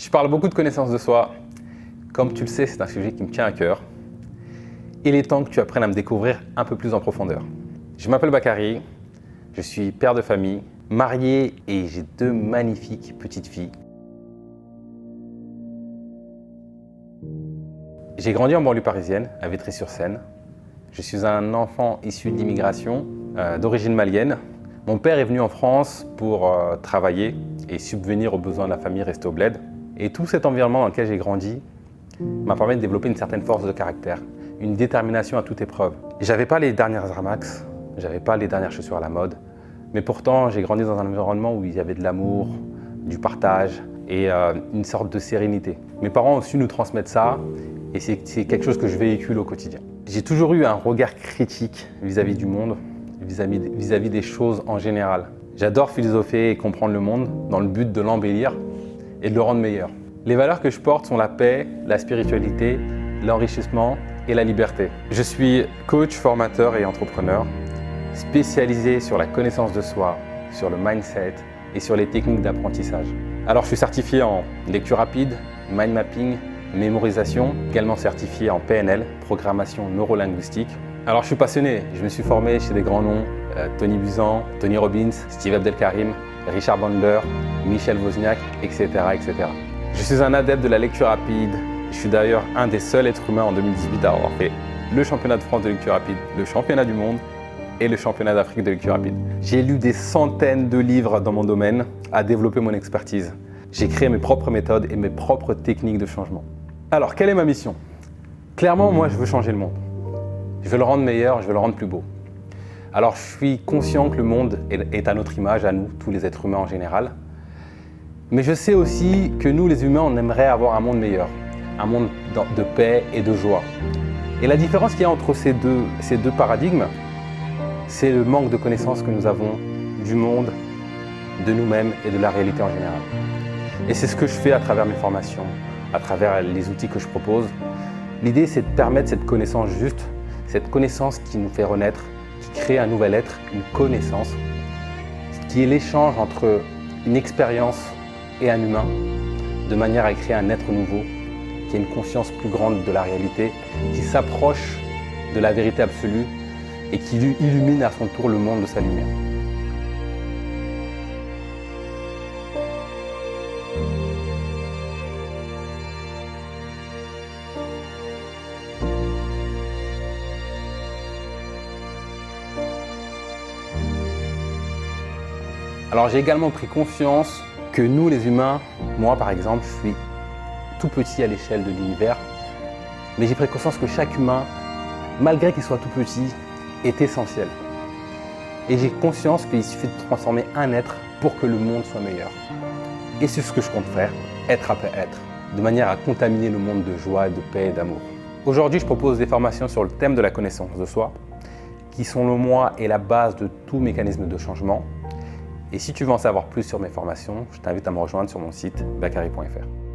Je parle beaucoup de connaissance de soi. Comme tu le sais, c'est un sujet qui me tient à cœur. Il est temps que tu apprennes à me découvrir un peu plus en profondeur. Je m'appelle Bakary, je suis père de famille, marié et j'ai deux magnifiques petites filles. J'ai grandi en banlieue parisienne, à Vitry-sur-Seine. Je suis un enfant issu d'immigration euh, d'origine malienne. Mon père est venu en France pour euh, travailler et subvenir aux besoins de la famille restée bled. Et tout cet environnement dans lequel j'ai grandi m'a permis de développer une certaine force de caractère, une détermination à toute épreuve. J'avais pas les dernières Ramax, j'avais pas les dernières chaussures à la mode, mais pourtant j'ai grandi dans un environnement où il y avait de l'amour, du partage et euh, une sorte de sérénité. Mes parents ont su nous transmettre ça et c'est quelque chose que je véhicule au quotidien. J'ai toujours eu un regard critique vis-à-vis du monde, vis-à-vis des choses en général. J'adore philosopher et comprendre le monde dans le but de l'embellir et de le rendre meilleur. Les valeurs que je porte sont la paix, la spiritualité, l'enrichissement et la liberté. Je suis coach, formateur et entrepreneur, spécialisé sur la connaissance de soi, sur le mindset et sur les techniques d'apprentissage. Alors je suis certifié en lecture rapide, mind mapping, mémorisation, également certifié en PNL, programmation neurolinguistique. Alors je suis passionné, je me suis formé chez des grands noms, euh, Tony Buzan, Tony Robbins, Steve Abdelkarim, Richard Bandler, Michel Wozniak, etc., etc. Je suis un adepte de la lecture rapide. Je suis d'ailleurs un des seuls êtres humains en 2018 à avoir fait le championnat de France de lecture rapide, le championnat du monde et le championnat d'Afrique de lecture rapide. J'ai lu des centaines de livres dans mon domaine à développer mon expertise. J'ai créé mes propres méthodes et mes propres techniques de changement. Alors, quelle est ma mission? Clairement, moi, je veux changer le monde. Je veux le rendre meilleur, je veux le rendre plus beau. Alors, je suis conscient que le monde est à notre image, à nous, tous les êtres humains en général. Mais je sais aussi que nous, les humains, on aimerait avoir un monde meilleur, un monde de paix et de joie. Et la différence qu'il y a entre ces deux, ces deux paradigmes, c'est le manque de connaissances que nous avons du monde, de nous-mêmes et de la réalité en général. Et c'est ce que je fais à travers mes formations, à travers les outils que je propose. L'idée, c'est de permettre cette connaissance juste, cette connaissance qui nous fait renaître, qui crée un nouvel être, une connaissance, qui est l'échange entre une expérience et un humain, de manière à créer un être nouveau, qui a une conscience plus grande de la réalité, qui s'approche de la vérité absolue et qui illumine à son tour le monde de sa lumière. Alors j'ai également pris conscience que nous les humains, moi par exemple, je suis tout petit à l'échelle de l'univers, mais j'ai pris conscience que chaque humain, malgré qu'il soit tout petit, est essentiel. Et j'ai conscience qu'il suffit de transformer un être pour que le monde soit meilleur. Et c'est ce que je compte faire, être après être, de manière à contaminer le monde de joie, de paix et d'amour. Aujourd'hui, je propose des formations sur le thème de la connaissance de soi, qui selon moi est la base de tout mécanisme de changement. Et si tu veux en savoir plus sur mes formations, je t'invite à me rejoindre sur mon site bakary.fr.